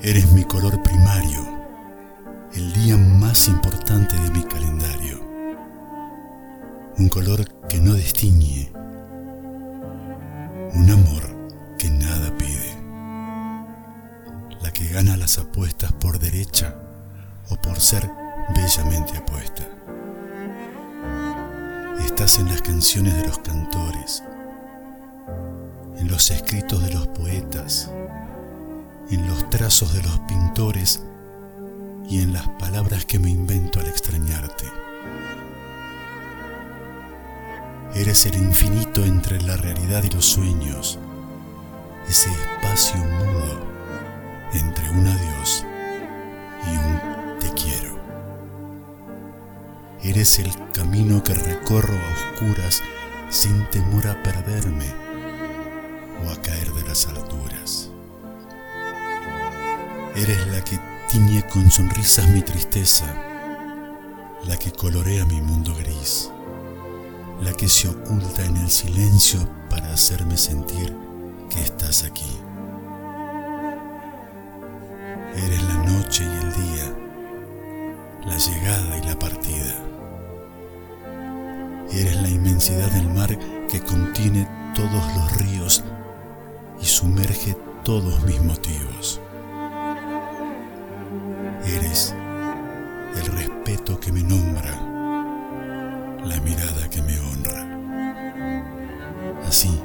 Eres mi color primario, el día más importante de mi calendario. Un color que no destiñe, un amor que nada pide. La que gana las apuestas por derecha o por ser bellamente apuesta. Estás en las canciones de los cantores, en los escritos de los poetas, en los trazos de los pintores y en las palabras que me invento al extrañarte. Eres el infinito entre la realidad y los sueños, ese espacio mudo entre un adiós y un te quiero. Eres el camino que recorro a oscuras sin temor a perderme o a caer de las alturas. Eres la que tiñe con sonrisas mi tristeza, la que colorea mi mundo gris, la que se oculta en el silencio para hacerme sentir que estás aquí. Eres la noche y el día, la llegada y la partida. Eres la inmensidad del mar que contiene todos los ríos y sumerge todos mis motivos. Que me nombra, la mirada que me honra. Así,